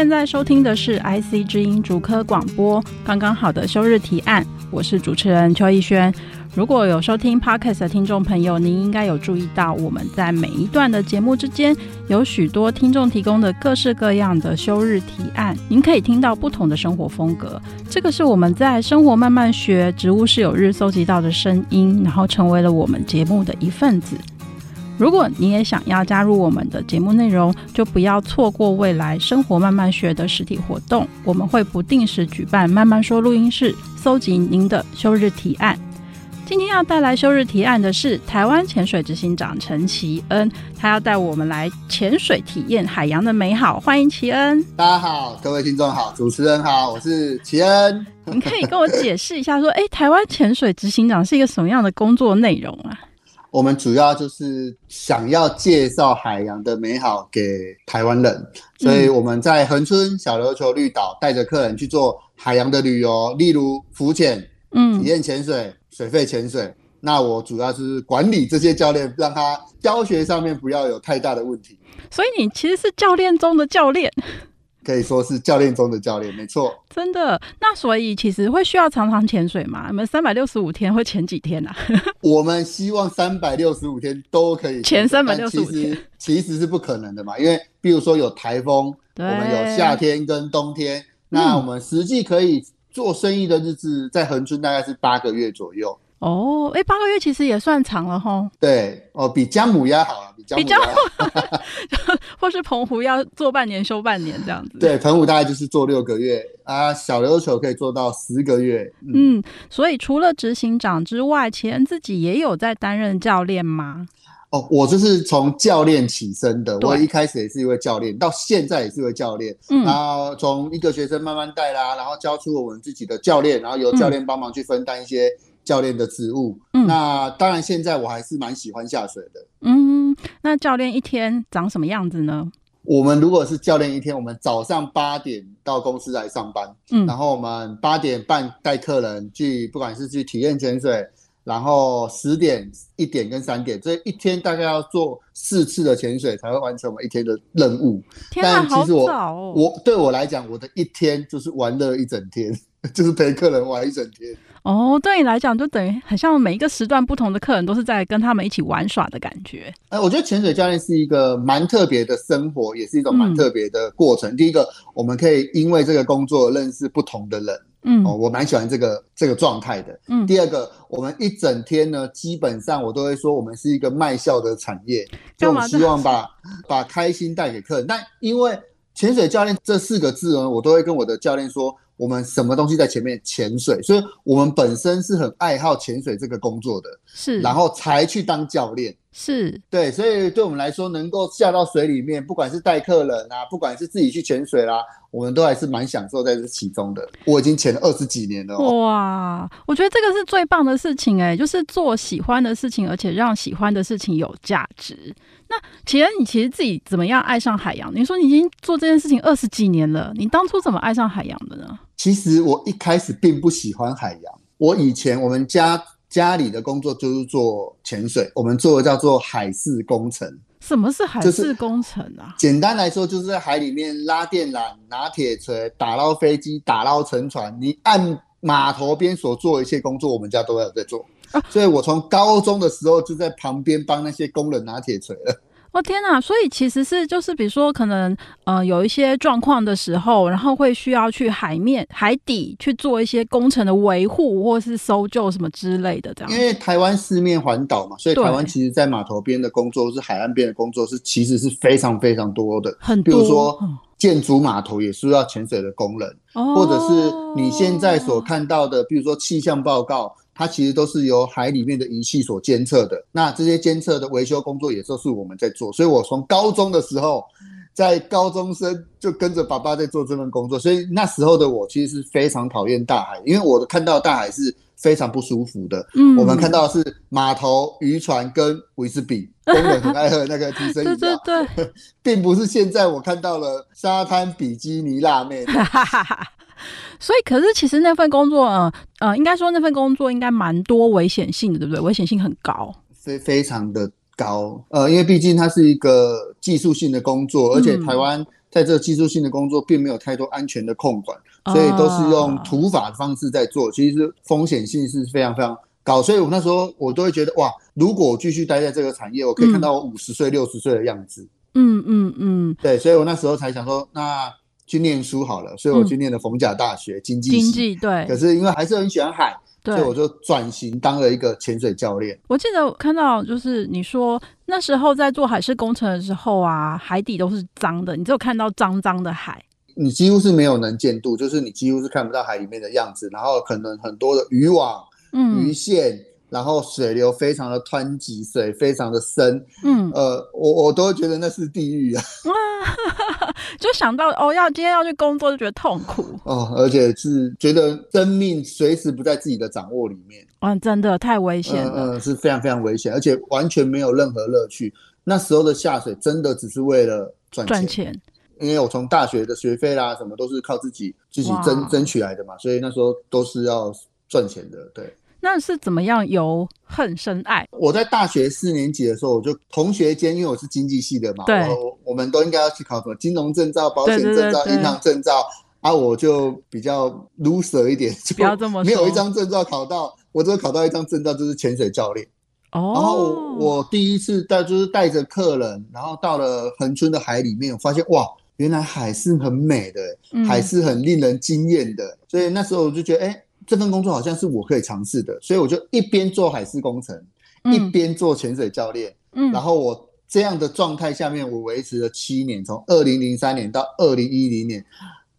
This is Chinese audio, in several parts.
现在收听的是 IC 之音竹科广播，刚刚好的休日提案，我是主持人邱逸轩。如果有收听 Podcast 的听众朋友，您应该有注意到，我们在每一段的节目之间，有许多听众提供的各式各样的休日提案，您可以听到不同的生活风格。这个是我们在生活慢慢学植物是有日搜集到的声音，然后成为了我们节目的一份子。如果你也想要加入我们的节目内容，就不要错过未来生活慢慢学的实体活动。我们会不定时举办慢慢说录音室，搜集您的休日提案。今天要带来休日提案的是台湾潜水执行长陈奇恩，他要带我们来潜水体验海洋的美好。欢迎奇恩！大家好，各位听众好，主持人好，我是奇恩。你可以跟我解释一下，说，哎，台湾潜水执行长是一个什么样的工作内容啊？我们主要就是想要介绍海洋的美好给台湾人，所以我们在恒春小琉球绿岛带着客人去做海洋的旅游，例如浮潜、嗯，体验潜水、水肺潜水。那我主要是管理这些教练，让他教学上面不要有太大的问题。所以你其实是教练中的教练。可以说是教练中的教练，没错。真的，那所以其实会需要常常潜水吗？你们三百六十五天会潜几天啊？我们希望三百六十五天都可以潜三百六十五天，其实其实是不可能的嘛，因为比如说有台风，我们有夏天跟冬天，那我们实际可以做生意的日子在恒春大概是八个月左右。哦，哎、欸，八个月其实也算长了哈。对，哦，比姜母鸭好啊，比姜母鸭，或是澎湖要做半年休半年这样子。对，澎湖大概就是做六个月啊，小琉球可以做到十个月。嗯，嗯，所以除了执行长之外，奇恩自己也有在担任教练吗？哦，我就是从教练起身的，我一开始也是一位教练，到现在也是一位教练。嗯，然后从一个学生慢慢带啦，然后教出我们自己的教练，然后由教练帮忙去分担一些。教练的职务，嗯，那当然，现在我还是蛮喜欢下水的。嗯，那教练一天长什么样子呢？我们如果是教练一天，我们早上八点到公司来上班，嗯，然后我们八点半带客人去，不管是去体验潜水，然后十点、一点跟三点，这一天大概要做四次的潜水才会完成我们一天的任务。但其实我，哦。我对我来讲，我的一天就是玩乐一整天，就是陪客人玩一整天。哦，对你来讲，就等于很像每一个时段不同的客人都是在跟他们一起玩耍的感觉。哎，我觉得潜水教练是一个蛮特别的生活，也是一种蛮特别的过程。嗯、第一个，我们可以因为这个工作认识不同的人，嗯，哦，我蛮喜欢这个这个状态的。嗯，第二个，我们一整天呢，基本上我都会说，我们是一个卖笑的产业，就希望把把开心带给客人。但因为潜水教练这四个字呢，我都会跟我的教练说。我们什么东西在前面潜水，所以我们本身是很爱好潜水这个工作的，是，然后才去当教练，是对，所以对我们来说，能够下到水里面，不管是带客人啊，不管是自己去潜水啦，我们都还是蛮享受在这其中的。我已经潜了二十几年了哦，哇，我觉得这个是最棒的事情哎，就是做喜欢的事情，而且让喜欢的事情有价值。那其实，你其实自己怎么样爱上海洋？你说你已经做这件事情二十几年了，你当初怎么爱上海洋的呢？其实我一开始并不喜欢海洋。我以前我们家家里的工作就是做潜水，我们做的叫做海事工程。什么是海事工程啊？就是、简单来说，就是在海里面拉电缆、拿铁锤、打捞飞机、打捞沉船。你按码头边所做的一切工作，我们家都有在做。啊、所以我从高中的时候就在旁边帮那些工人拿铁锤了。哦天哪！所以其实是就是比如说可能呃有一些状况的时候，然后会需要去海面海底去做一些工程的维护或是搜救什么之类的这样。因为台湾四面环岛嘛，所以台湾其实在码头边的工作是海岸边的工作是其实是非常非常多的。很多，比如说建筑码头也需要潜水的工人，哦，或者是你现在所看到的，比如说气象报告。它其实都是由海里面的仪器所监测的。那这些监测的维修工作也都是我们在做。所以我从高中的时候，在高中生就跟着爸爸在做这份工作。所以那时候的我其实是非常讨厌大海，因为我看到大海是非常不舒服的。嗯，我们看到的是码头、渔船跟维士比，工人很爱喝那个提神饮料。对 对对，并不是现在我看到了沙滩比基尼辣妹。所以，可是其实那份工作，呃呃，应该说那份工作应该蛮多危险性的，对不对？危险性很高，非非常的高。呃，因为毕竟它是一个技术性的工作，而且台湾在这技术性的工作并没有太多安全的控管，嗯、所以都是用土法的方式在做，其实风险性是非常非常高。所以我那时候我都会觉得，哇，如果我继续待在这个产业，我可以看到我五十岁、六十岁的样子。嗯嗯嗯，对，所以我那时候才想说，那。去念书好了，所以我去念了逢甲大学经济系。经济对，可是因为还是很喜欢海，对，所以我就转型当了一个潜水教练。我记得看到就是你说那时候在做海事工程的时候啊，海底都是脏的，你只有看到脏脏的海，你几乎是没有能见度，就是你几乎是看不到海里面的样子，然后可能很多的渔网、嗯、鱼线。然后水流非常的湍急，水非常的深，嗯，呃，我我都会觉得那是地狱啊，就想到哦，要今天要去工作就觉得痛苦。哦，而且是觉得生命随时不在自己的掌握里面，嗯，真的太危险了，嗯，嗯，是非常非常危险，而且完全没有任何乐趣。那时候的下水真的只是为了赚钱，赚钱，因为我从大学的学费啦什么都是靠自己自己争争取来的嘛，所以那时候都是要赚钱的，对。那是怎么样由恨生爱？我在大学四年级的时候，我就同学间，因为我是经济系的嘛，对，我我们都应该要去考什么金融证照、保险证照、银行证照啊，我就比较 loser 一点，就不要这么，没有一张证照考到，我只有考到一张证照，就是潜水教练。哦，然后我第一次带就是带着客人，然后到了恒春的海里面，我发现哇，原来海是很美的，嗯、海是很令人惊艳的，所以那时候我就觉得，哎。这份工作好像是我可以尝试的，所以我就一边做海事工程，嗯、一边做潜水教练。嗯，然后我这样的状态下面，我维持了七年，从二零零三年到二零一零年，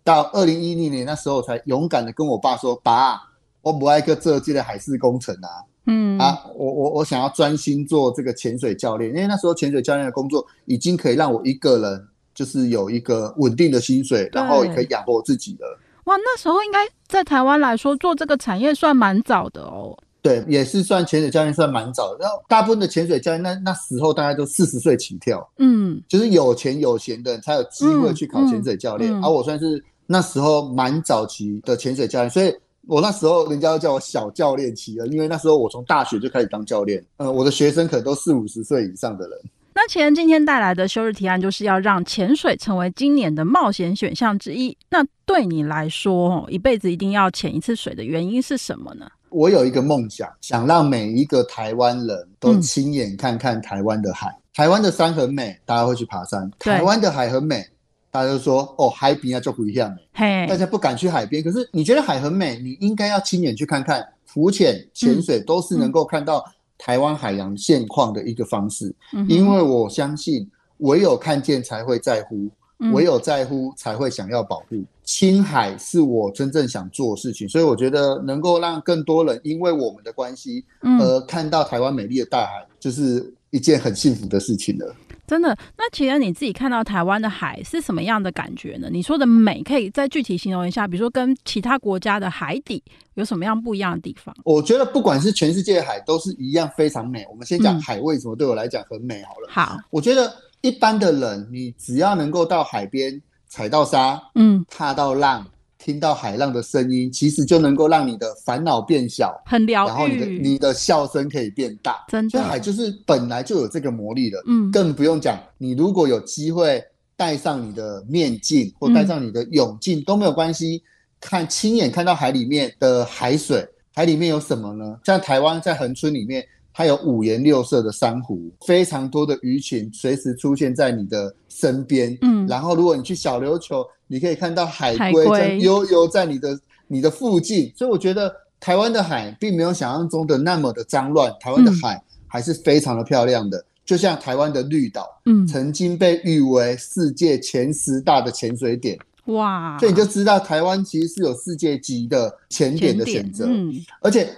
到二零一零年那时候才勇敢的跟我爸说：“爸，我不爱个这届的海事工程啊，嗯啊，我我我想要专心做这个潜水教练，因为那时候潜水教练的工作已经可以让我一个人就是有一个稳定的薪水，然后也可以养活我自己了。”哇，那时候应该在台湾来说做这个产业算蛮早的哦。对，也是算潜水教练算蛮早的。然后大部分的潜水教练那那时候大概都四十岁起跳，嗯，就是有钱有闲的人才有机会去考潜水教练。而、嗯嗯嗯啊、我算是那时候蛮早期的潜水教练，所以我那时候人家都叫我小教练期了，因为那时候我从大学就开始当教练。呃，我的学生可能都四五十岁以上的人。那其实今天带来的休日提案就是要让潜水成为今年的冒险选项之一。那对你来说，一辈子一定要潜一次水的原因是什么呢？我有一个梦想，想让每一个台湾人都亲眼看看台湾的海。嗯、台湾的山很美，大家会去爬山；台湾的海很美，大家就说：“哦，海边啊就不一样。”嘿，大家不敢去海边。可是你觉得海很美，你应该要亲眼去看看。浮潜、潜水都是能够看到、台湾海洋现况的一个方式，因为我相信唯有看见才会在乎，唯有在乎才会想要保护。青海是我真正想做的事情，所以我觉得能够让更多人因为我们的关系而看到台湾美丽的大海，就是一件很幸福的事情了。真的，那其实你自己看到台湾的海是什么样的感觉呢？你说的美，可以再具体形容一下，比如说跟其他国家的海底有什么样不一样的地方？我觉得不管是全世界的海都是一样非常美。我们先讲海为什么对我来讲很美好了。嗯、好，我觉得一般的人，你只要能够到海边踩到沙，嗯，踏到浪。听到海浪的声音，其实就能够让你的烦恼变小，很疗愈。然后你的你的笑声可以变大，真的。海就是本来就有这个魔力的，嗯，更不用讲。你如果有机会戴上你的面镜或戴上你的泳镜、嗯、都没有关系，看亲眼看到海里面的海水，海里面有什么呢？像台湾在恒春里面。它有五颜六色的珊瑚，非常多的鱼群随时出现在你的身边。嗯，然后如果你去小琉球，你可以看到海龟在悠悠在你的你的附近。所以我觉得台湾的海并没有想象中的那么的脏乱，台湾的海还是非常的漂亮的。嗯、就像台湾的绿岛，嗯，曾经被誉为世界前十大的潜水点。哇，所以你就知道台湾其实是有世界级的潜点的选择。嗯，而且。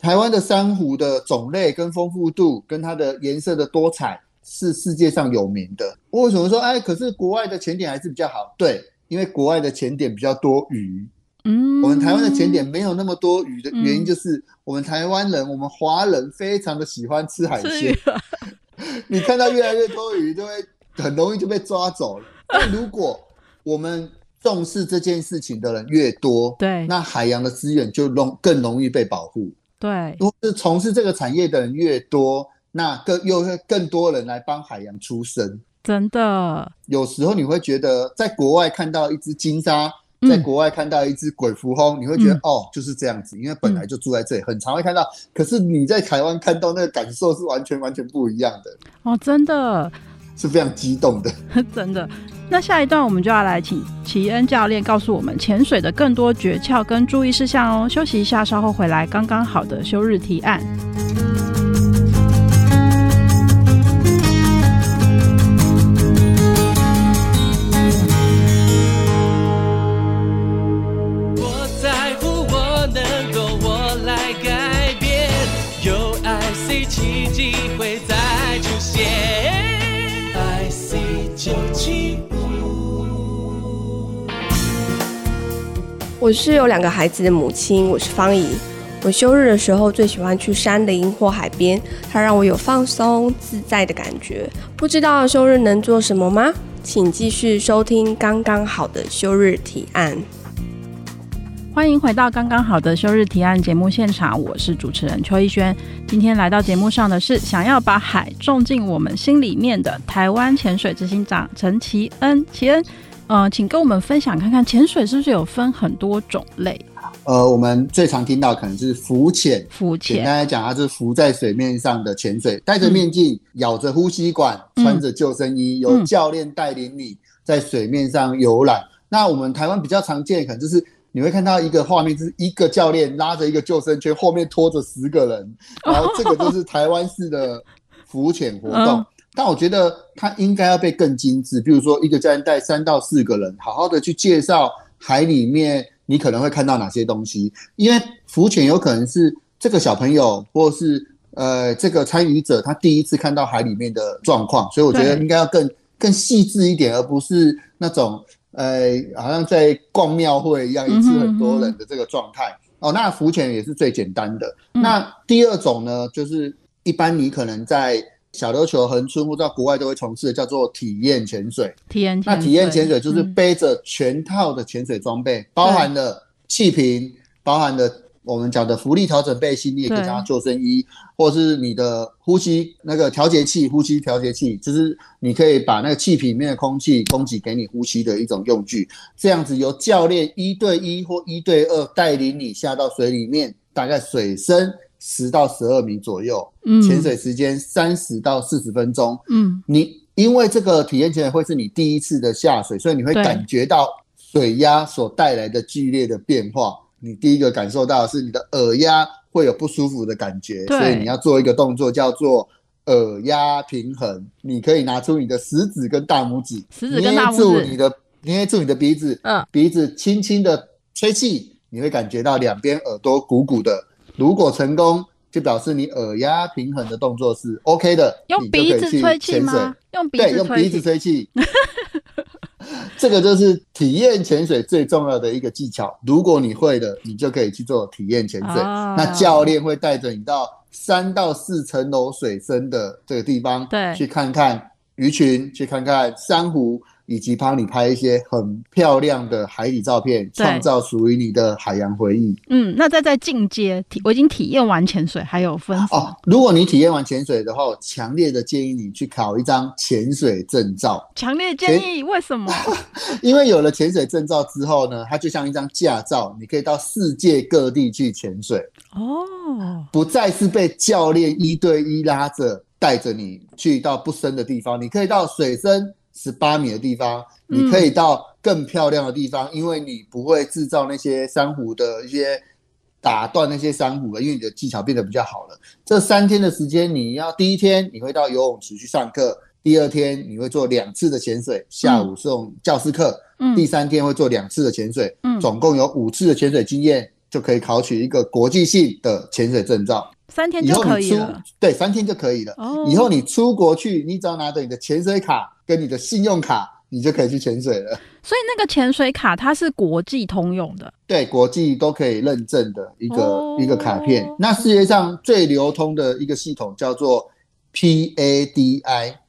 台湾的珊瑚的种类跟丰富度，跟它的颜色的多彩，是世界上有名的。为什么说哎？可是国外的潜点还是比较好？对，因为国外的潜点比较多鱼。嗯，我们台湾的潜点没有那么多鱼的原因，就是我们台湾人，嗯、我们华人非常的喜欢吃海鲜。你看到越来越多鱼，就会很容易就被抓走了。但如果我们重视这件事情的人越多，对，那海洋的资源就容更容易被保护。对，如果是从事这个产业的人越多，那更又会更多人来帮海洋出声。真的，有时候你会觉得，在国外看到一只金鲨，在国外看到一只鬼蝠鲼，嗯、你会觉得、嗯、哦，就是这样子，因为本来就住在这里，嗯、很常会看到。可是你在台湾看到那个感受是完全完全不一样的。哦，真的是非常激动的，真的。那下一段我们就要来请齐恩教练告诉我们潜水的更多诀窍跟注意事项哦。休息一下，稍后回来。刚刚好的休日提案。我是有两个孩子的母亲，我是芳宜。我休日的时候最喜欢去山林或海边，它让我有放松自在的感觉。不知道休日能做什么吗？请继续收听刚刚好的休日提案。欢迎回到刚刚好的休日提案节目现场，我是主持人邱逸轩。今天来到节目上的是想要把海种进我们心里面的台湾潜水执行长陈奇恩，奇恩。呃，请跟我们分享看看，潜水是不是有分很多种类？呃，我们最常听到可能是浮潜。浮潜，简单来讲，它是浮在水面上的潜水，戴着面镜，嗯、咬着呼吸管，穿着救生衣，嗯、由教练带领你在水面上游览。嗯、那我们台湾比较常见，可能就是你会看到一个画面，就是一个教练拉着一个救生圈，后面拖着十个人，然后这个就是台湾式的浮潜活动。嗯但我觉得它应该要被更精致，比如说一个教练带三到四个人，好好的去介绍海里面你可能会看到哪些东西。因为浮潜有可能是这个小朋友或是呃这个参与者他第一次看到海里面的状况，所以我觉得应该要更更细致一点，而不是那种呃好像在逛庙会一样一次很多人的这个状态。哦，那浮潜也是最简单的。那第二种呢，就是一般你可能在小琉球、恒春或者到国外都会从事的，叫做体验潜水。体验潜水，那体验潜水就是背着全套的潜水装备，嗯、包含了气瓶，包含了我们讲的浮力调整背心，你也可以讲救生衣，对或是你的呼吸那个调节器、呼吸调节器，就是你可以把那个气瓶里面的空气供给给你呼吸的一种用具。这样子由教练一对一或一对二带领你下到水里面，大概水深。十到十二米左右，嗯，潜水时间三十到四十分钟，嗯，你因为这个体验潜水会是你第一次的下水，所以你会感觉到水压所带来的剧烈的变化。你第一个感受到的是你的耳压会有不舒服的感觉，对所以你要做一个动作叫做耳压平衡。你可以拿出你的食指跟大拇指，食指跟大拇指，捏住你的捏住你的鼻子，嗯，鼻子轻轻的吹气，你会感觉到两边耳朵鼓鼓的。如果成功，就表示你耳压平衡的动作是 OK 的，用鼻子吹气吗？用鼻子吹气。对，用鼻子吹气。这个就是体验潜水最重要的一个技巧。如果你会的，你就可以去做体验潜水。哦、那教练会带着你到三到四层楼水深的这个地方，对，去看看鱼群，去看看珊瑚。以及帮你拍一些很漂亮的海底照片，创造属于你的海洋回忆。嗯，那再在进阶体，我已经体验完潜水，还有分哦。如果你体验完潜水的话，我强烈的建议你去考一张潜水证照。强烈建议，为什么？因为有了潜水证照之后呢，它就像一张驾照，你可以到世界各地去潜水。哦，不再是被教练一对一拉着带着你去到不深的地方，你可以到水深。十八米的地方，你可以到更漂亮的地方，嗯、因为你不会制造那些珊瑚的一些打断那些珊瑚了，因为你的技巧变得比较好了。这三天的时间，你要第一天你会到游泳池去上课，第二天你会做两次的潜水，下午是用教师课，嗯、第三天会做两次的潜水，嗯、总共有五次的潜水经验，就可以考取一个国际性的潜水证照。三天就可以了。对，三天就可以了。哦。以后你出国去，你只要拿着你的潜水卡跟你的信用卡，你就可以去潜水了。所以那个潜水卡它是国际通用的。对，国际都可以认证的一个、哦、一个卡片。那世界上最流通的一个系统叫做 PADI。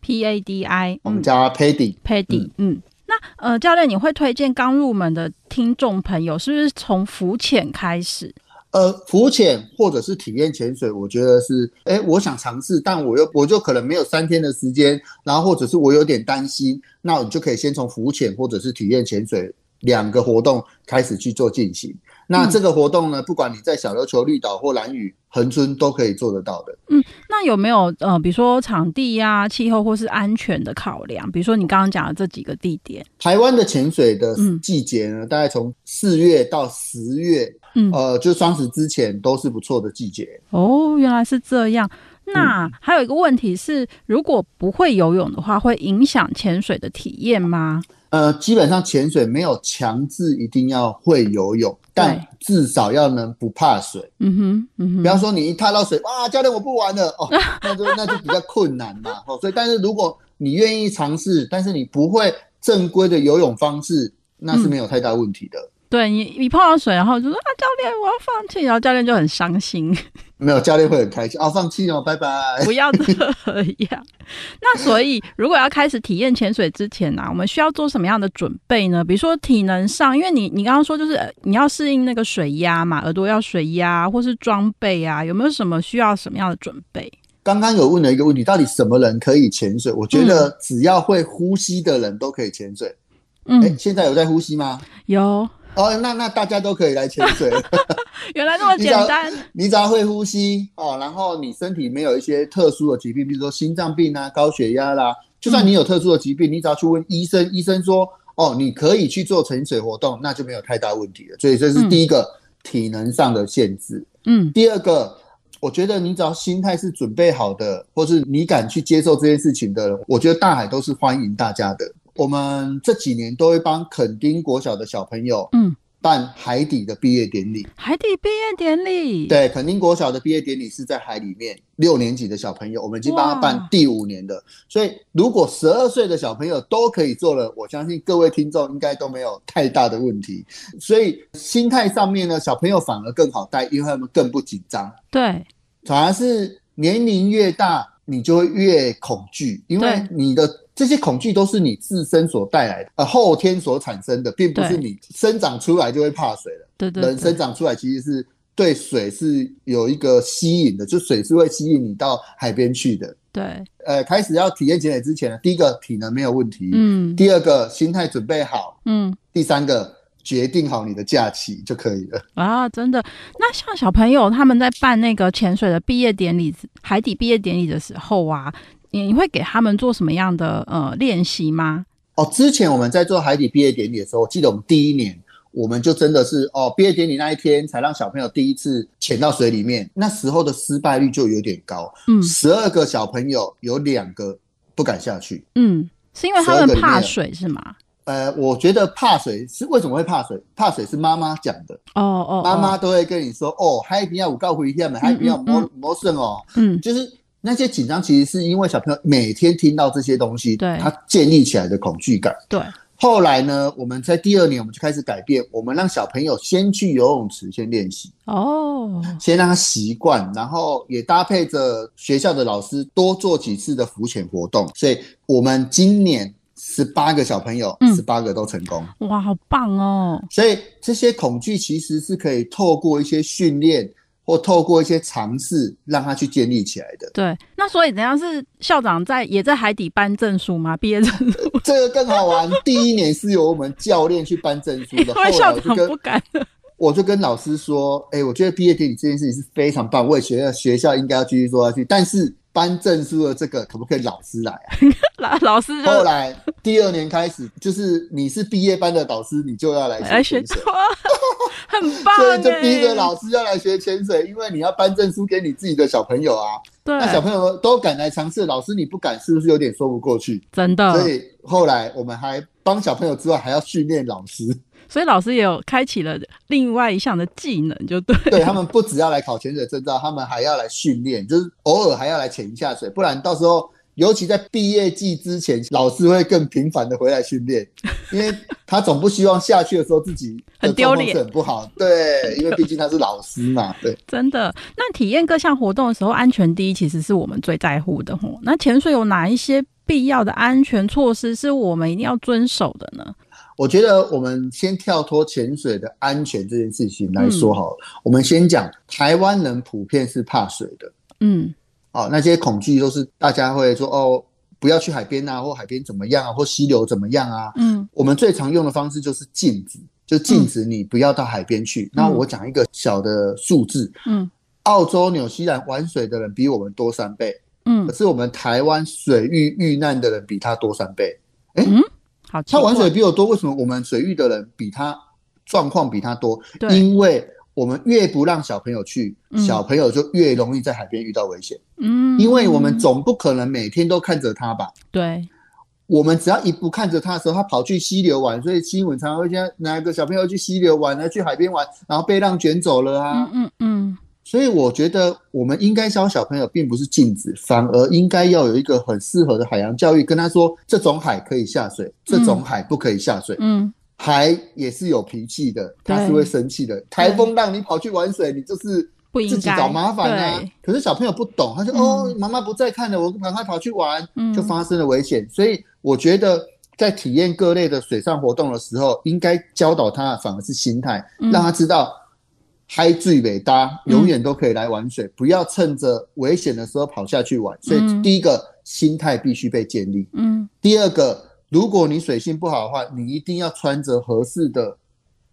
PADI，我们叫它 PADI。PADI，嗯。那呃，教练，你会推荐刚入门的听众朋友，是不是从浮潜开始？呃，浮潜或者是体验潜水，我觉得是，哎，我想尝试，但我又我就可能没有三天的时间，然后或者是我有点担心，那你就可以先从浮潜或者是体验潜水两个活动开始去做进行。那这个活动呢，不管你在小琉球、绿岛或兰屿、恒春都可以做得到的。嗯，那有没有呃，比如说场地呀、啊、气候或是安全的考量？比如说你刚刚讲的这几个地点，台湾的潜水的季节呢，嗯、大概从四月到十月，嗯，呃，就双十之前都是不错的季节。哦，原来是这样。那还有一个问题是，如果不会游泳的话，会影响潜水的体验吗？呃，基本上潜水没有强制一定要会游泳，但至少要能不怕水。嗯哼，嗯哼。比方说你一踏到水，哇，教练我不玩了哦，那就那就比较困难嘛。哦，所以但是如果你愿意尝试，但是你不会正规的游泳方式，那是没有太大问题的。嗯对你，你碰到水，然后就说啊，教练，我要放弃，然后教练就很伤心。没有，教练会很开心啊，放弃哦，拜拜。不要这样。那所以，如果要开始体验潜水之前呢、啊，我们需要做什么样的准备呢？比如说体能上，因为你你刚刚说就是你要适应那个水压嘛，耳朵要水压，或是装备啊，有没有什么需要什么样的准备？刚刚有问了一个问题，到底什么人可以潜水？我觉得只要会呼吸的人都可以潜水。嗯，哎，现在有在呼吸吗？有。哦，那那大家都可以来潜水，原来那么简单。你只要会呼吸哦，然后你身体没有一些特殊的疾病，比如说心脏病啊、高血压啦，就算你有特殊的疾病，嗯、你只要去问医生，医生说哦，你可以去做潜水活动，那就没有太大问题了。所以这是第一个、嗯、体能上的限制。嗯，第二个，我觉得你只要心态是准备好的，或是你敢去接受这件事情的人，我觉得大海都是欢迎大家的。我们这几年都会帮垦丁国小的小朋友，嗯，办海底的毕业典礼。海底毕业典礼，对，垦丁国小的毕业典礼是在海里面，六年级的小朋友，我们已经帮他办第五年的。所以，如果十二岁的小朋友都可以做了，我相信各位听众应该都没有太大的问题。所以，心态上面呢，小朋友反而更好带，因为他们更不紧张。对，反而是年龄越大，你就会越恐惧，因为你的。这些恐惧都是你自身所带来的，呃，后天所产生的，并不是你生长出来就会怕水了。对对，对，人生长出来其实是对水是有一个吸引的，就水是会吸引你到海边去的。对，呃，开始要体验潜水之前呢，第一个体能没有问题，嗯，第二个心态准备好，嗯，第三个决定好你的假期就可以了。啊，真的。那像小朋友他们在办那个潜水的毕业典礼、海底毕业典礼的时候啊。你你会给他们做什么样的呃练习吗？哦，之前我们在做海底毕业典礼的时候，我记得我们第一年，我们就真的是哦，毕业典礼那一天才让小朋友第一次潜到水里面，那时候的失败率就有点高，嗯，十二个小朋友有两个不敢下去，嗯，是因为他们怕水是吗？呃，我觉得怕水是为什么会怕水？怕水是妈妈讲的，哦哦，妈妈都会跟你说，哦，海边要五告回天门，海边要摸摸肾哦，嗯，就是。那些紧张其实是因为小朋友每天听到这些东西，对，他建立起来的恐惧感。对，后来呢，我们在第二年我们就开始改变，我们让小朋友先去游泳池先练习，哦，先让他习惯，然后也搭配着学校的老师多做几次的浮潜活动，所以我们今年十八个小朋友，十八个都成功。哇，好棒哦！所以这些恐惧其实是可以透过一些训练。或透过一些尝试，让他去建立起来的。对，那所以怎样是校长在也在海底颁证书吗？毕业证书？这个更好玩。第一年是由我们教练去颁证书的，后来校长不敢。我就跟老师说：“哎、欸，我觉得毕业典礼这件事情是非常棒，我也觉得学校应该要继续做下去。但是颁证书的这个可不可以老师来啊？” 老老师就后来第二年开始，就是你是毕业班的导师，你就要来学潜水，很棒。所以就逼着老师要来学潜水，因为你要颁证书给你自己的小朋友啊。对，那小朋友都敢来尝试，老师你不敢，是不是有点说不过去？真的。所以后来我们还帮小朋友之外，还要训练老师。所以老师也有开启了另外一项的技能，就对。对，他们不只要来考潜水证照，他们还要来训练，就是偶尔还要来潜一下水，不然到时候，尤其在毕业季之前，老师会更频繁的回来训练，因为他总不希望下去的时候自己很丢脸，很不好。对，因为毕竟他是老师嘛。对，真的。那体验各项活动的时候，安全第一，其实是我们最在乎的吼。那潜水有哪一些必要的安全措施是我们一定要遵守的呢？我觉得我们先跳脱潜水的安全这件事情来说好了。嗯、我们先讲台湾人普遍是怕水的，嗯，哦，那些恐惧都是大家会说哦，不要去海边啊，或海边怎么样啊，或溪流怎么样啊，嗯，我们最常用的方式就是禁止，就禁止你不要到海边去。嗯、那我讲一个小的数字，嗯，澳洲、纽西兰玩水的人比我们多三倍，嗯，可是我们台湾水域遇难的人比他多三倍，哎、欸。嗯好，他玩水比我多，为什么我们水域的人比他状况比他多？对，因为我们越不让小朋友去，嗯、小朋友就越容易在海边遇到危险。嗯，因为我们总不可能每天都看着他吧？对，我们只要一不看着他的时候，他跑去溪流玩，所以新闻常常会讲哪个小朋友去溪流玩，来去海边玩，然后被浪卷走了啊。嗯嗯。嗯所以我觉得我们应该教小朋友，并不是禁止，反而应该要有一个很适合的海洋教育，跟他说这种海可以下水，嗯、这种海不可以下水。嗯，海也是有脾气的，它是会生气的。台风让你跑去玩水，你就是自己找麻烦啊。可是小朋友不懂，他说：“嗯、哦，妈妈不在看了，我赶快跑去玩，就发生了危险。嗯”所以我觉得在体验各类的水上活动的时候，应该教导他反而是心态，让他知道。海水未大，永远都可以来玩水，嗯、不要趁着危险的时候跑下去玩。所以第一个、嗯、心态必须被建立。嗯，第二个，如果你水性不好的话，你一定要穿着合适的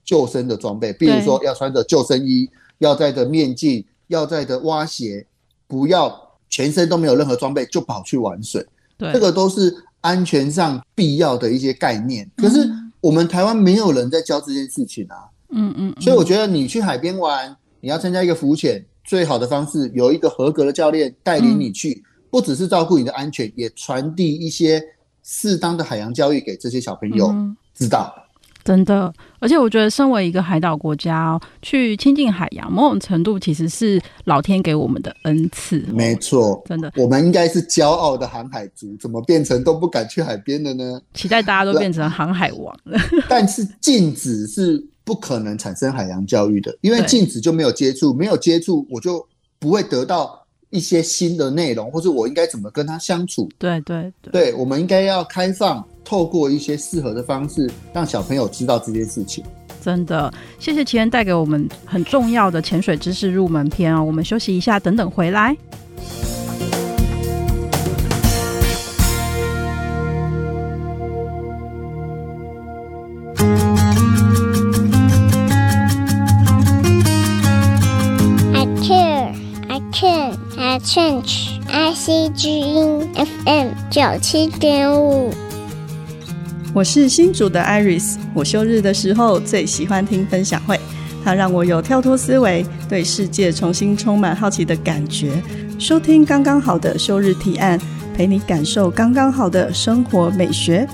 救生的装备，比如说要穿着救生衣，要戴着面镜，要戴着蛙鞋，不要全身都没有任何装备就跑去玩水。对，这个都是安全上必要的一些概念。可是我们台湾没有人在教这件事情啊。嗯嗯，所以我觉得你去海边玩，你要参加一个浮潜，最好的方式有一个合格的教练带领你去，不只是照顾你的安全，也传递一些适当的海洋教育给这些小朋友知道。真的，而且我觉得身为一个海岛国家哦，去亲近海洋，某种程度其实是老天给我们的恩赐。没错，真的，我们应该是骄傲的航海族，怎么变成都不敢去海边了呢？期待大家都变成航海王了。但是禁止是。不可能产生海洋教育的，因为禁止就没有接触，没有接触我就不会得到一些新的内容，或是我应该怎么跟他相处？对对对，对，我们应该要开放，透过一些适合的方式，让小朋友知道这件事情。真的，谢谢奇恩带给我们很重要的潜水知识入门篇哦。我们休息一下，等等回来。Change IC 之音 FM 九七点五，我是新竹的 Iris。我休日的时候最喜欢听分享会，它让我有跳脱思维，对世界重新充满好奇的感觉。收听刚刚好的休日提案，陪你感受刚刚好的生活美学。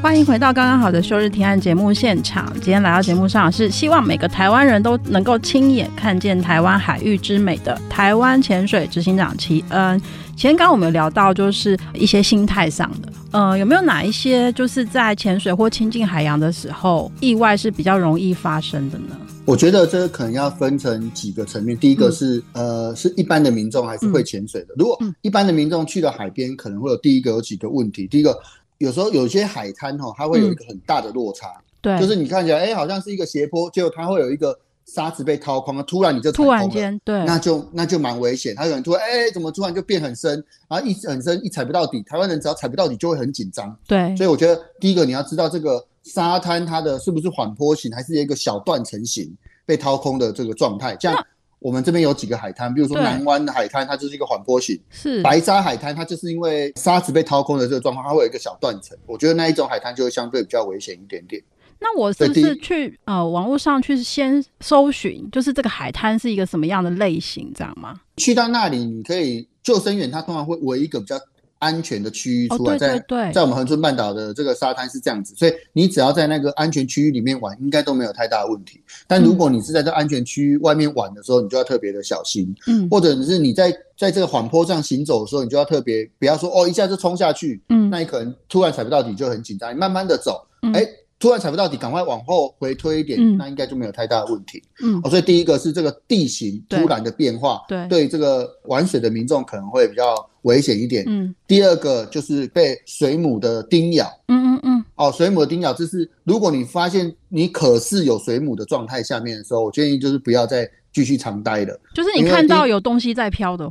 欢迎回到刚刚好的休日提案节目现场。今天来到节目上是希望每个台湾人都能够亲眼看见台湾海域之美的台湾潜水执行长齐恩。前刚刚我们有聊到，就是一些心态上的，呃，有没有哪一些就是在潜水或亲近海洋的时候，意外是比较容易发生的呢？我觉得这个可能要分成几个层面。第一个是，嗯、呃，是一般的民众还是会潜水的？如果一般的民众去了海边，可能会有第一个有几个问题。第一个。有时候有些海滩哈，它会有一个很大的落差，嗯、对，就是你看起来哎、欸，好像是一个斜坡，结果它会有一个沙子被掏空，突然你就突然间对，那就那就蛮危险。它可能突然哎、欸，怎么突然就变很深，然后一很深一踩不到底，台湾人只要踩不到底就会很紧张，对。所以我觉得第一个你要知道这个沙滩它的是不是缓坡型，还是一个小断层型被掏空的这个状态，这样我们这边有几个海滩，比如说南湾的海滩，它就是一个缓坡型；是白沙海滩，它就是因为沙子被掏空的这个状况，它会有一个小断层。我觉得那一种海滩就会相对比较危险一点点。那我是不是去呃网络上去先搜寻，就是这个海滩是一个什么样的类型，这样吗？去到那里，你可以救生员他通常会围一个比较安全的区域出来，哦、对对对。在在我们恒春半岛的这个沙滩是这样子，所以你只要在那个安全区域里面玩，应该都没有太大的问题。但如果你是在这安全区域外面玩的时候，你就要特别的小心，嗯，或者是你在在这个缓坡上行走的时候，你就要特别不要说哦一下就冲下去，嗯，那你可能突然踩不到底就很紧张，你慢慢的走，哎、嗯。突然踩不到底，赶快往后回推一点，嗯、那应该就没有太大的问题。嗯，哦，所以第一个是这个地形突然的变化，对，对这个玩水的民众可能会比较危险一点。嗯，第二个就是被水母的叮咬。嗯嗯嗯。哦，水母的叮咬，就是如果你发现你可是有水母的状态下面的时候，我建议就是不要再继续长待了。就是你看到有东西在飘的。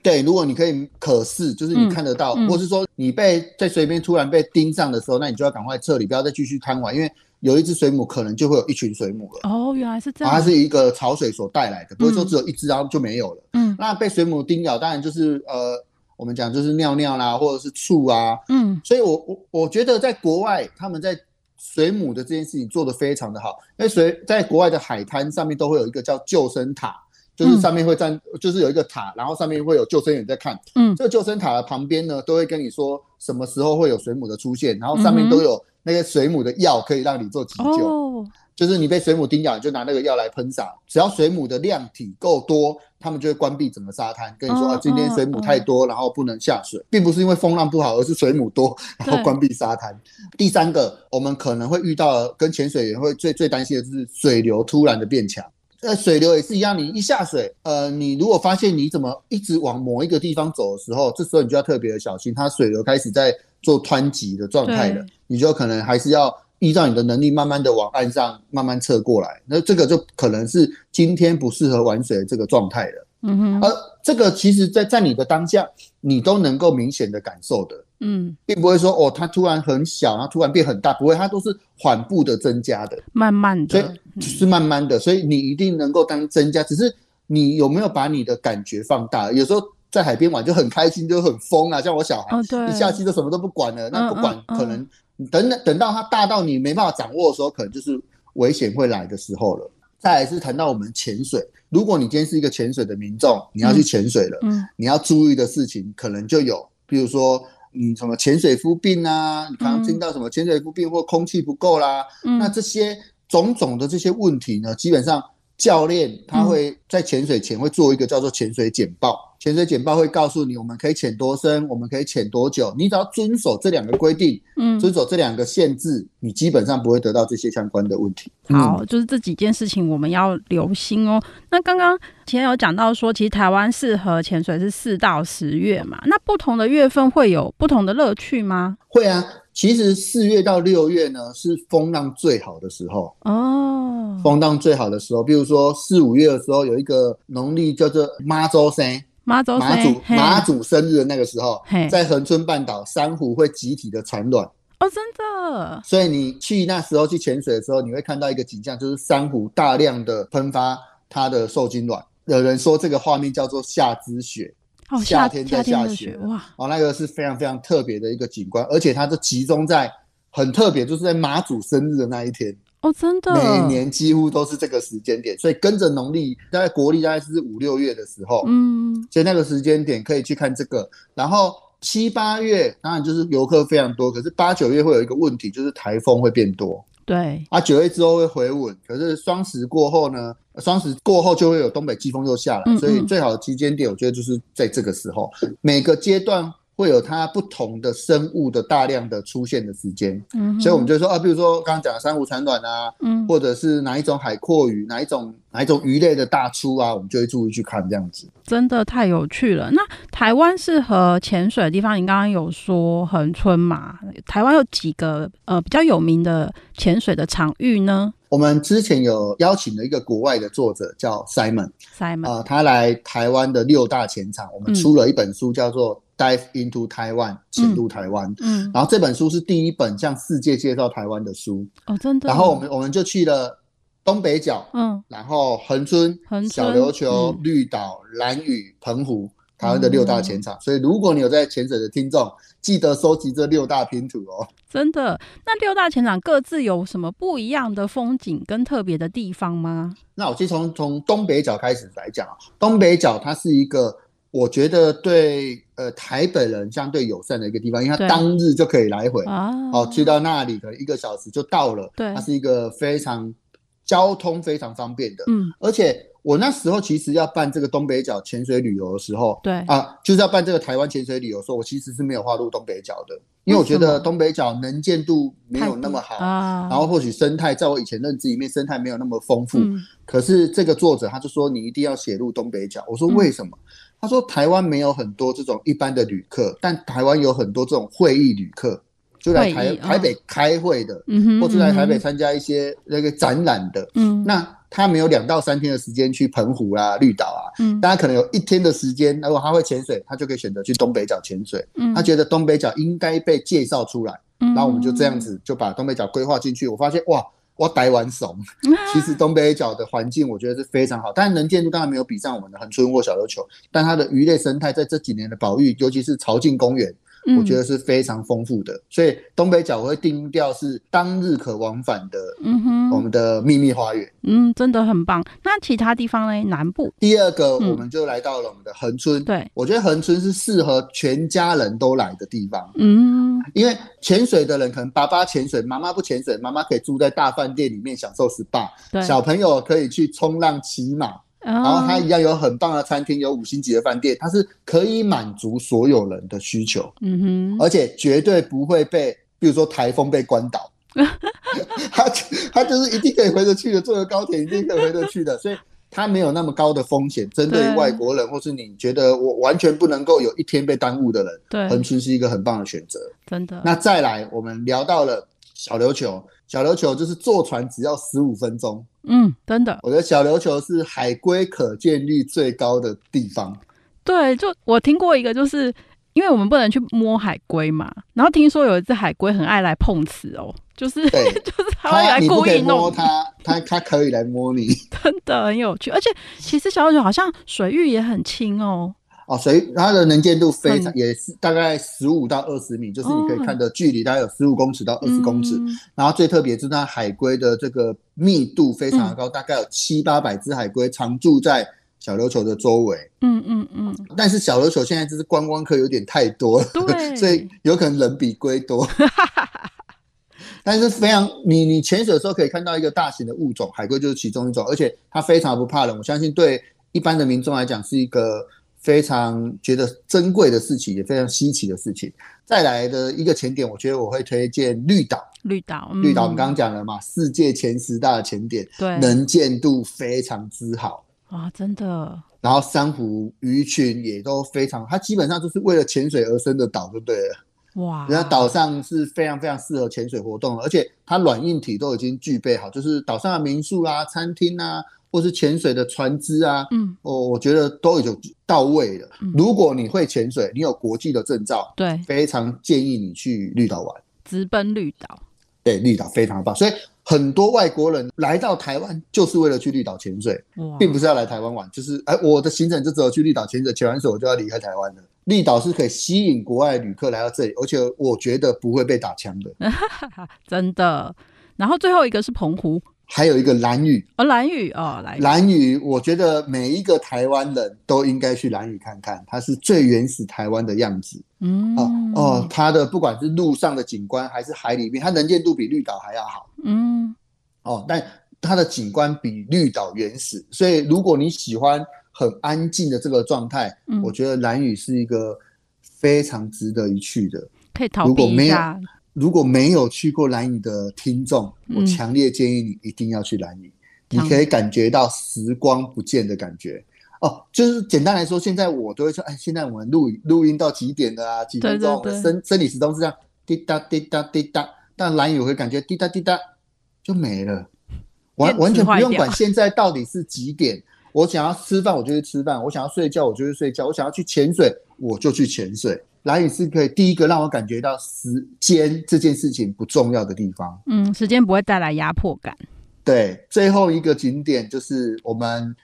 对，如果你可以可视，就是你看得到，嗯嗯、或是说你被在水边突然被盯上的时候，那你就要赶快撤离，不要再继续贪玩，因为有一只水母可能就会有一群水母了。哦，原来是这样。它是一个潮水所带来的，不是说只有一只然后就没有了。嗯，那被水母叮咬，当然就是呃，我们讲就是尿尿啦，或者是醋啊。嗯，所以我我我觉得在国外他们在水母的这件事情做得非常的好，因为水在国外的海滩上面都会有一个叫救生塔。就是上面会站，嗯、就是有一个塔，然后上面会有救生员在看。嗯，这个救生塔的旁边呢，都会跟你说什么时候会有水母的出现，然后上面都有那个水母的药可以让你做急救。哦，就是你被水母叮咬，你就拿那个药来喷洒。只要水母的量体够多，他们就会关闭整个沙滩，跟你说、哦、啊，今天水母太多，然后不能下水，并不是因为风浪不好，而是水母多，然后关闭沙滩。第三个，我们可能会遇到跟潜水员会最最担心的就是水流突然的变强。呃，水流也是一样，你一下水，呃，你如果发现你怎么一直往某一个地方走的时候，这时候你就要特别的小心，它水流开始在做湍急的状态了，你就可能还是要依照你的能力，慢慢的往岸上慢慢侧过来，那这个就可能是今天不适合玩水的这个状态了。嗯哼，而这个其实在在你的当下，你都能够明显的感受的。嗯，并不会说哦，它突然很小，然后突然变很大，不会，它都是缓步的增加的，慢慢的，所以是慢慢的，所以你一定能够当增加，只是你有没有把你的感觉放大？有时候在海边玩就很开心，就很疯啊，像我小孩，哦、一下去就什么都不管了，那不管可能等等等到它大到你没办法掌握的时候，可能就是危险会来的时候了。再来是谈到我们潜水，如果你今天是一个潜水的民众，你要去潜水了，你要注意的事情可能就有，比如说。你什么潜水夫病啊？你刚刚听到什么潜水夫病或空气不够啦？嗯、那这些种种的这些问题呢，基本上教练他会在潜水前会做一个叫做潜水简报。潜水简报会告诉你，我们可以潜多深，我们可以潜多久。你只要遵守这两个规定，嗯，遵守这两个限制，你基本上不会得到这些相关的问题。好，就是这几件事情我们要留心哦。那刚刚前有讲到说，其实台湾适合潜水是四到十月嘛？那不同的月份会有不同的乐趣吗？会啊，其实四月到六月呢是风浪最好的时候哦，风浪最好的时候，比如说四五月的时候有一个农历叫做妈祖生。妈祖妈祖妈祖生日的那个时候，在恒春半岛珊瑚会集体的产卵哦，真的。所以你去那时候去潜水的时候，你会看到一个景象，就是珊瑚大量的喷发它的受精卵。有人说这个画面叫做夏之雪，哦，夏天在下雪哇，哦，那个是非常非常特别的一个景观，而且它就集中在很特别，就是在妈祖生日的那一天。哦，真的，每年几乎都是这个时间点，所以跟着农历，大概国历大概是五六月的时候，嗯，所以那个时间点可以去看这个。然后七八月当然就是游客非常多，可是八九月会有一个问题，就是台风会变多。对，啊，九月之后会回稳，可是双十过后呢，双十过后就会有东北季风又下来，嗯嗯，所以最好的期间点，我觉得就是在这个时候，每个阶段。会有它不同的生物的大量的出现的时间，嗯，所以我们就说啊，比如说刚刚讲的珊瑚产卵啊，嗯，或者是哪一种海蛞蝓，哪一种哪一种鱼类的大出啊，我们就会注意去看这样子。真的太有趣了。那台湾适合潜水的地方，你刚刚有说恒春嘛？台湾有几个呃比较有名的潜水的场域呢？我们之前有邀请了一个国外的作者叫 Simon，Simon 啊、呃，他来台湾的六大前场，我们出了一本书叫做。Dive into Taiwan，潜入台湾。嗯，嗯，然后这本书是第一本向世界介绍台湾的书。哦，真的。然后我们我们就去了东北角，嗯，然后恒春、小琉球、嗯、绿岛、兰屿、澎湖，台湾的六大潜场。嗯、所以，如果你有在潜水的听众，记得收集这六大拼图哦。真的，那六大潜场各自有什么不一样的风景跟特别的地方吗？那我先从从东北角开始来讲啊。东北角它是一个，我觉得对呃台北人相对友善的一个地方，因为它当日就可以来回啊，哦，去到那里可能一个小时就到了。对，它是一个非常。交通非常方便的，嗯，而且我那时候其实要办这个东北角潜水旅游的时候，对。啊，就是要办这个台湾潜水旅游的时候，我其实是没有划入东北角的，因为我觉得东北角能见度没有那么好啊，然后或许生态在我以前认知里面生态没有那么丰富，嗯，可是这个作者他就说你一定要写入东北角，我说为什么？嗯，他说台湾没有很多这种一般的旅客，但台湾有很多这种会议旅客。就来台台北开会的，嗯、或者来台北参加一些那个展览的，嗯，那他没有两到三天的时间去澎湖啊、绿岛啊，嗯，大家可能有一天的时间，如果他会潜水，他就可以选择去东北角潜水，嗯，他觉得东北角应该被介绍出来，嗯，然后我们就这样子就把东北角规划进去，我发现哇，我台湾怂，其实东北角的环境我觉得是非常好，但是能见度当然没有比上我们的恒春或小琉球，但它的鱼类生态在这几年的保育，尤其是潮境公园。我觉得是非常丰富的，嗯、所以东北角我会定调是当日可往返的，嗯哼，我们的秘密花园，嗯，真的很棒。那其他地方呢？南部？第二个，我们就来到了我们的恒春。对、嗯，我觉得恒春是适合全家人都来的地方，嗯，因为潜水的人可能爸爸潜水，妈妈不潜水，妈妈可以住在大饭店里面享受 SPA，对，小朋友可以去冲浪、骑马。然后它一样有很棒的餐厅，有五星级的饭店，它是可以满足所有人的需求，嗯哼，而且绝对不会被，比如说台风被关岛，它它就是一定可以回得去的，坐个高铁一定可以回得去的，所以它没有那么高的风险。针对外国人，或是你觉得我完全不能够有一天被耽误的人，对，恒春是一个很棒的选择，真的。那再来，我们聊到了小琉球，小琉球就是坐船只要十五分钟。嗯，真的，我觉得小琉球是海龟可见率最高的地方。对，就我听过一个，就是因为我们不能去摸海龟嘛，然后听说有一只海龟很爱来碰瓷哦，就是对 就是它会来故意弄它，它它可以来摸你，真的很有趣。而且其实小琉球好像水域也很清哦。哦，所以它的能见度非常，也是大概十五到二十米，就是你可以看的距离大概有十五公尺到二十公尺。嗯、然后最特别是它海龟的这个密度非常的高，嗯、大概有七八百只海龟常住在小琉球的周围。嗯嗯嗯。但是小琉球现在就是观光客有点太多了，对所以有可能人比龟多。但是非常，你你潜水的时候可以看到一个大型的物种，海龟就是其中一种，而且它非常不怕冷。我相信对一般的民众来讲是一个。非常觉得珍贵的事情，也非常稀奇的事情。再来的一个潜点，我觉得我会推荐绿岛。绿岛，绿岛，我们刚刚讲了嘛，世界前十大的潜点，对，能见度非常之好啊，真的。然后珊瑚鱼群也都非常，它基本上就是为了潜水而生的岛，就对了。哇，人家岛上是非常非常适合潜水活动，而且它软硬体都已经具备好，就是岛上的民宿啊、餐厅啊。或是潜水的船只啊，嗯，哦，我觉得都已经到位了。嗯、如果你会潜水，你有国际的证照，对，非常建议你去绿岛玩，直奔绿岛。对，绿岛非常棒。所以很多外国人来到台湾就是为了去绿岛潜水，哇并不是要来台湾玩。就是，哎，我的行程就只有去绿岛潜水，潜完水我就要离开台湾了。绿岛是可以吸引国外旅客来到这里，而且我觉得不会被打枪的，真的。然后最后一个是澎湖。还有一个兰屿哦，兰屿哦，兰屿，兰屿，我觉得每一个台湾人都应该去兰屿看看，它是最原始台湾的样子。嗯，哦哦，它的不管是路上的景观还是海里面，它能见度比绿岛还要好。嗯，哦，但它的景观比绿岛原始，所以如果你喜欢很安静的这个状态，嗯，我觉得兰屿是一个非常值得一去的。可以逃避一下。如果没有去过兰屿的听众，我强烈建议你一定要去兰屿，嗯、你可以感觉到时光不见的感觉。哦，就是简单来说，现在我都会说，哎，现在我们录录音到几点了啊？几分钟？生生理时钟是这样，滴答滴答滴答。但兰屿会感觉滴答滴答就没了，完完全不用管现在到底是几点。我想要吃饭，我就去吃饭；我想要睡觉，我就去睡觉；我想要去潜水，我就去潜水。兰屿是可以第一个让我感觉到时间这件事情不重要的地方。嗯，时间不会带来压迫感。对，最后一个景点就是我们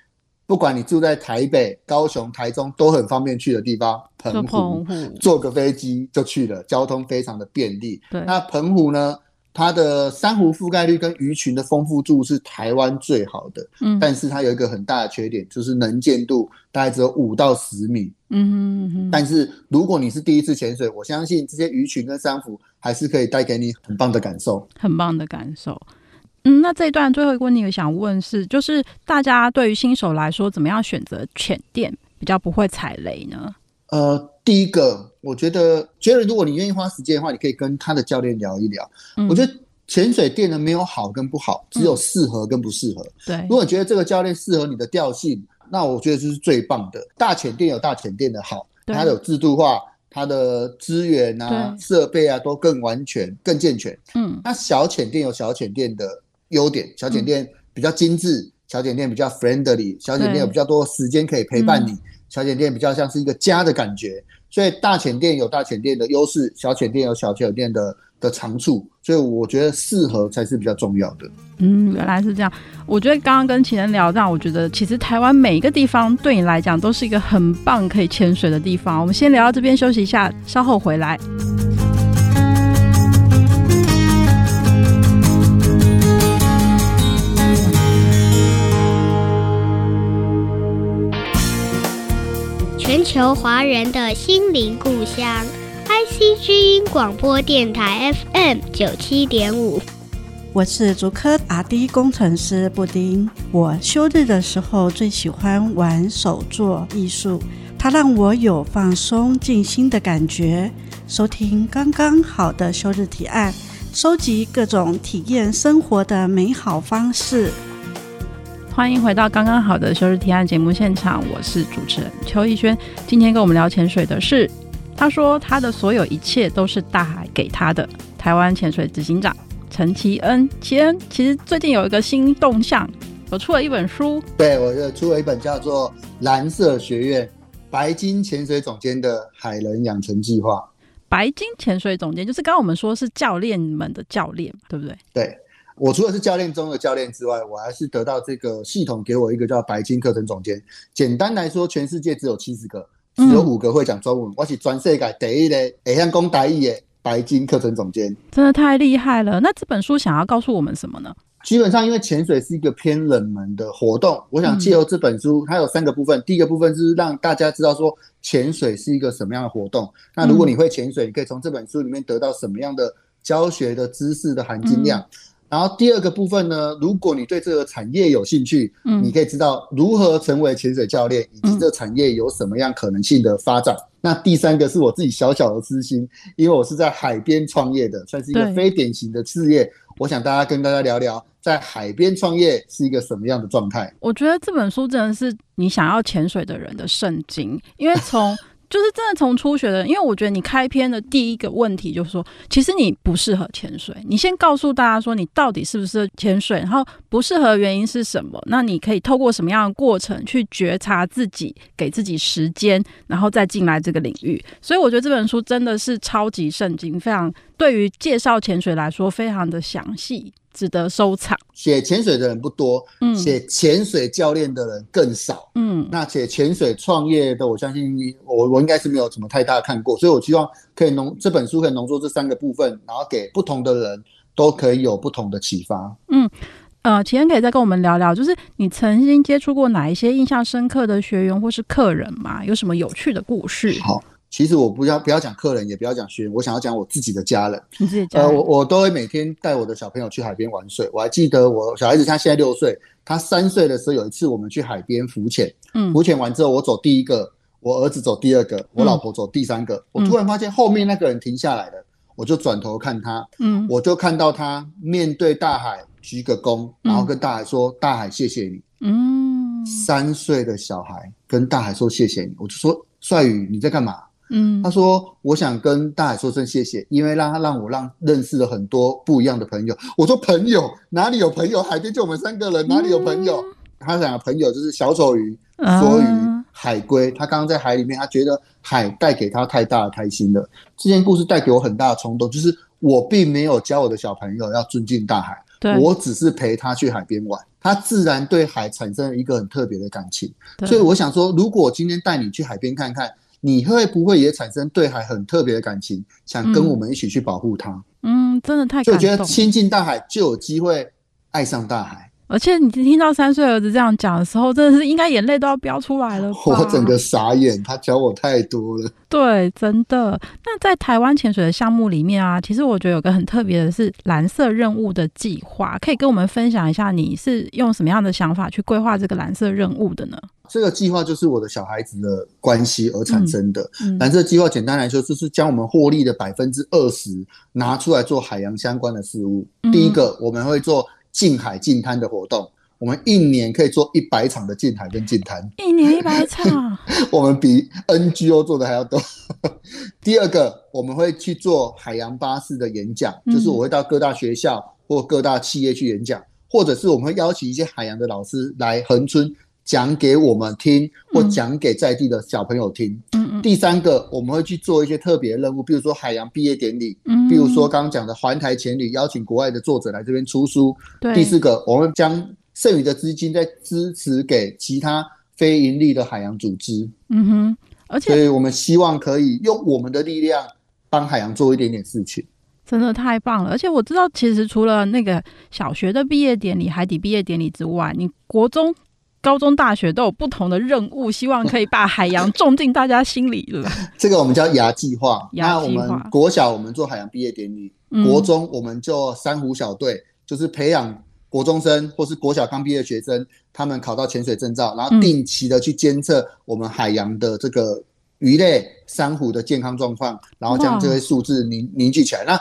不管你住在台北、高雄、台中都很方便去的地方——澎湖，坐个飞机就去了，交通非常的便利。对，那澎湖呢？它的珊瑚覆盖率跟鱼群的丰富度是台湾最好的，嗯，但是它有一个很大的缺点，就是能见度大概只有五到十米，嗯哼哼。但是如果你是第一次潜水，我相信这些鱼群跟珊瑚还是可以带给你很棒的感受，很棒的感受。嗯，那这一段最后一个问题我想问是，就是大家对于新手来说，怎么样选择浅店比较不会踩雷呢？呃，第一个，我觉得，觉得如果你愿意花时间的话，你可以跟他的教练聊一聊。嗯、我觉得潜水店呢，没有好跟不好，只有适合跟不适合。嗯、对，如果你觉得这个教练适合你的调性，那我觉得这是最棒的。大潜店有大潜店的好，它有制度化，它的资源啊、设备啊都更完全、更健全。嗯，那小潜店有小潜店的优点，小潜店比较精致，小潜店比较 friendly，小潜店有比较多时间可以陪伴你。小潜店比较像是一个家的感觉，所以大潜店有大潜店的优势，小潜店有小潜店的的长处，所以我觉得适合才是比较重要的。嗯，原来是这样。我觉得刚刚跟情人聊，让我觉得其实台湾每一个地方对你来讲都是一个很棒可以潜水的地方。我们先聊到这边休息一下，稍后回来。全球华人的心灵故乡，IC 之音广播电台 FM 九七点五。我是竹科 RD 工程师布丁。我休日的时候最喜欢玩手作艺术，它让我有放松静心的感觉。收听刚刚好的休日提案，收集各种体验生活的美好方式。欢迎回到刚刚好的休日提案节目现场，我是主持人邱逸轩。今天跟我们聊潜水的是，他说他的所有一切都是大海给他的。台湾潜水执行长陈其恩，其恩其实最近有一个新动向，我出了一本书。对，我就出了一本叫做《蓝色学院白金潜水总监的海人养成计划》。白金潜水总监就是刚刚我们说是教练们的教练，对不对？对。我除了是教练中的教练之外，我还是得到这个系统给我一个叫白金课程总监。简单来说，全世界只有七十个，只有五个会讲中文。嗯、我是全世界第一嘞会向讲台语的白金课程总监，真的太厉害了。那这本书想要告诉我们什么呢？基本上，因为潜水是一个偏冷门的活动，我想借由这本书，它有三个部分。第一个部分是让大家知道说潜水是一个什么样的活动。那如果你会潜水，你可以从这本书里面得到什么样的教学的知识的含金量。嗯然后第二个部分呢，如果你对这个产业有兴趣，嗯，你可以知道如何成为潜水教练，以及这产业有什么样可能性的发展。嗯、那第三个是我自己小小的私心，因为我是在海边创业的，算是一个非典型的事业。我想大家跟大家聊聊，在海边创业是一个什么样的状态。我觉得这本书真的是你想要潜水的人的圣经，因为从就是真的从初学的，因为我觉得你开篇的第一个问题就是说，其实你不适合潜水。你先告诉大家说你到底适不适合潜水，然后不适合原因是什么？那你可以透过什么样的过程去觉察自己，给自己时间，然后再进来这个领域。所以我觉得这本书真的是超级圣经，非常对于介绍潜水来说非常的详细。值得收藏。写潜水的人不多，嗯，写潜水教练的人更少，嗯，那写潜水创业的，我相信我我应该是没有什么太大看过，所以我希望可以浓这本书可以浓缩这三个部分，然后给不同的人都可以有不同的启发。嗯，呃，齐恩可以再跟我们聊聊，就是你曾经接触过哪一些印象深刻的学员或是客人吗？有什么有趣的故事？好。其实我不要不要讲客人，也不要讲学员，我想要讲我自己的家人。你自己家人？呃，我我都会每天带我的小朋友去海边玩水。我还记得我小孩子他现在六岁，他三岁的时候有一次我们去海边浮潜，嗯，浮潜完之后我走第一个，我儿子走第二个，我老婆走第三个。嗯，我突然发现后面那个人停下来了，我就转头看他，嗯，我就看到他面对大海鞠个躬，然后跟大海说：“大海，谢谢你。”嗯，三岁的小孩跟大海说谢谢你，我就说：“帅宇，你在干嘛？”嗯，他说：“我想跟大海说声谢谢，因为让他让我让认识了很多不一样的朋友。”我说：“朋友哪里有朋友？海边就我们三个人，哪里有朋友？”嗯、他讲的朋友就是小丑鱼、梭鱼、海龟。他刚刚在海里面，他觉得海带给他太大的开心了。这件故事带给我很大的冲动，就是我并没有教我的小朋友要尊敬大海，我只是陪他去海边玩，他自然对海产生了一个很特别的感情。所以我想说，如果今天带你去海边看看，你会不会也产生对海很特别的感情，想跟我们一起去保护它？嗯，真的太感动。就觉得亲近大海就有机会爱上大海。而且你听到三岁儿子这样讲的时候，真的是应该眼泪都要飙出来了。我整个傻眼，他教我太多了。对，真的。那在台湾潜水的项目里面啊，其实我觉得有个很特别的是蓝色任务的计划，可以跟我们分享一下，你是用什么样的想法去规划这个蓝色任务的呢？这个计划就是我的小孩子的关系而产生的。嗯嗯、蓝色计划简单来说，就是将我们获利的百分之二十拿出来做海洋相关的事物。嗯、第一个，我们会做。净海近滩的活动，我们一年可以做一百场的近海跟近滩，一年一百场，我们比 NGO 做的还要多。第二个，我们会去做海洋巴士的演讲，嗯、就是我会到各大学校或各大企业去演讲，或者是我们会邀请一些海洋的老师来恒春。讲给我们听，或讲给在地的小朋友听。嗯嗯。第三个，我们会去做一些特别任务，比如说海洋毕业典礼，嗯，比如说刚刚讲的环台前旅，邀请国外的作者来这边出书。对。第四个，我们将剩余的资金再支持给其他非营利的海洋组织。嗯哼。而且，所以我们希望可以用我们的力量帮海洋做一点点事情。真的太棒了！而且我知道，其实除了那个小学的毕业典礼、海底毕业典礼之外，你国中。高中、大学都有不同的任务，希望可以把海洋种进大家心里了。这个我们叫牙计划。那我们国小我们做海洋毕业典礼，嗯、国中我们做珊瑚小队，就是培养国中生或是国小刚毕业的学生，他们考到潜水证照，然后定期的去监测我们海洋的这个鱼类、珊瑚的健康状况，然后将这些数字凝凝聚起来。那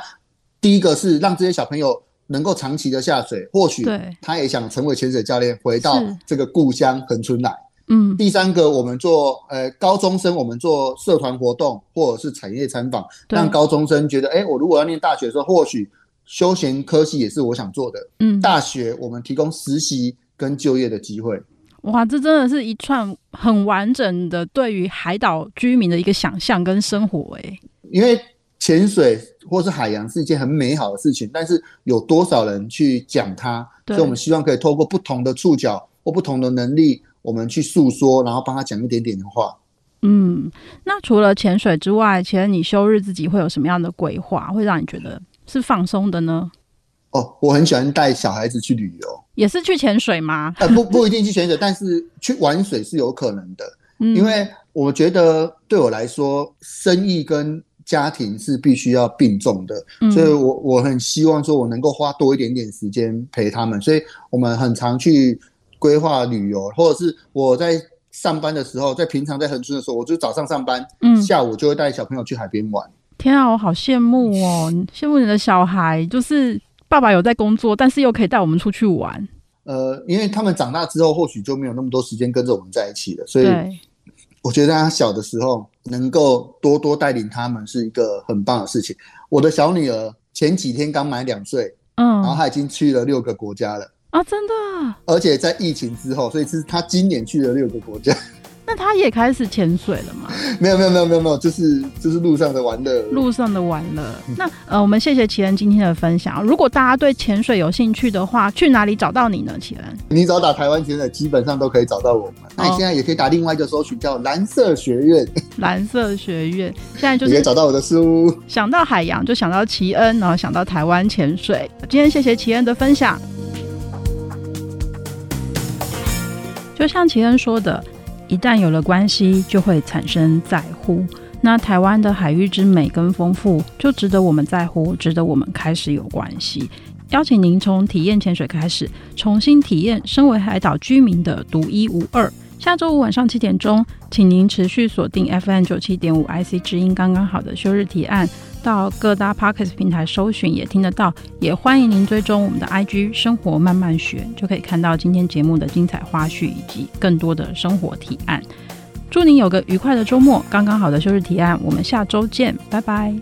第一个是让这些小朋友。能够长期的下水，或许他也想成为潜水教练，回到这个故乡恒春来。嗯，第三个，我们做呃高中生，我们做社团活动或者是产业参访，让高中生觉得，哎，我如果要念大学的时候，或许休闲科系也是我想做的。嗯，大学我们提供实习跟就业的机会。哇，这真的是一串很完整的对于海岛居民的一个想象跟生活哎，因为。潜水或是海洋是一件很美好的事情，但是有多少人去讲它？所以我们希望可以透过不同的触角或不同的能力，我们去诉说，然后帮他讲一点点的话。嗯，那除了潜水之外，其实你休日自己会有什么样的规划，会让你觉得是放松的呢？哦，我很喜欢带小孩子去旅游，也是去潜水吗？呃，不，不一定去潜水，但是去玩水是有可能的。嗯，因为我觉得对我来说，生意跟家庭是必须要并重的，所以我我很希望说，我能够花多一点点时间陪他们，所以我们很常去规划旅游，或者是我在上班的时候，在平常在恒春的时候，我就早上上班，嗯，下午就会带小朋友去海边玩。天啊，我好羡慕哦，羡慕你的小孩，就是爸爸有在工作，但是又可以带我们出去玩。呃，因为他们长大之后，或许就没有那么多时间跟着我们在一起了，所以。我觉得他小的时候能够多多带领他们是一个很棒的事情。我的小女儿前几天刚满两岁，嗯，然后她已经去了六个国家了啊，真的，而且在疫情之后，所以是她今年去了六个国家。那他也开始潜水了吗？没有没有没有没有没有，就是就是路上的玩乐，路上的玩乐。那呃，我们谢谢奇恩今天的分享。如果大家对潜水有兴趣的话，去哪里找到你呢？奇恩，你找打台湾潜水，基本上都可以找到我们。那你现在也可以打另外一个搜寻，叫蓝色学院。蓝色学院现在就是可以找到我的书。想到海洋就想到奇恩，然后想到台湾潜水。今天谢谢奇恩的分享。就像奇恩说的。一旦有了关系，就会产生在乎。那台湾的海域之美跟丰富，就值得我们在乎，值得我们开始有关系。邀请您从体验潜水开始，重新体验身为海岛居民的独一无二。下周五晚上七点钟，请您持续锁定 FM 九七点五 IC 之音，刚刚好的休日提案。到各大 Podcast 平台搜寻也听得到，也欢迎您追踪我们的 IG 生活慢慢学，就可以看到今天节目的精彩花絮以及更多的生活提案。祝您有个愉快的周末，刚刚好的休日提案，我们下周见，拜拜。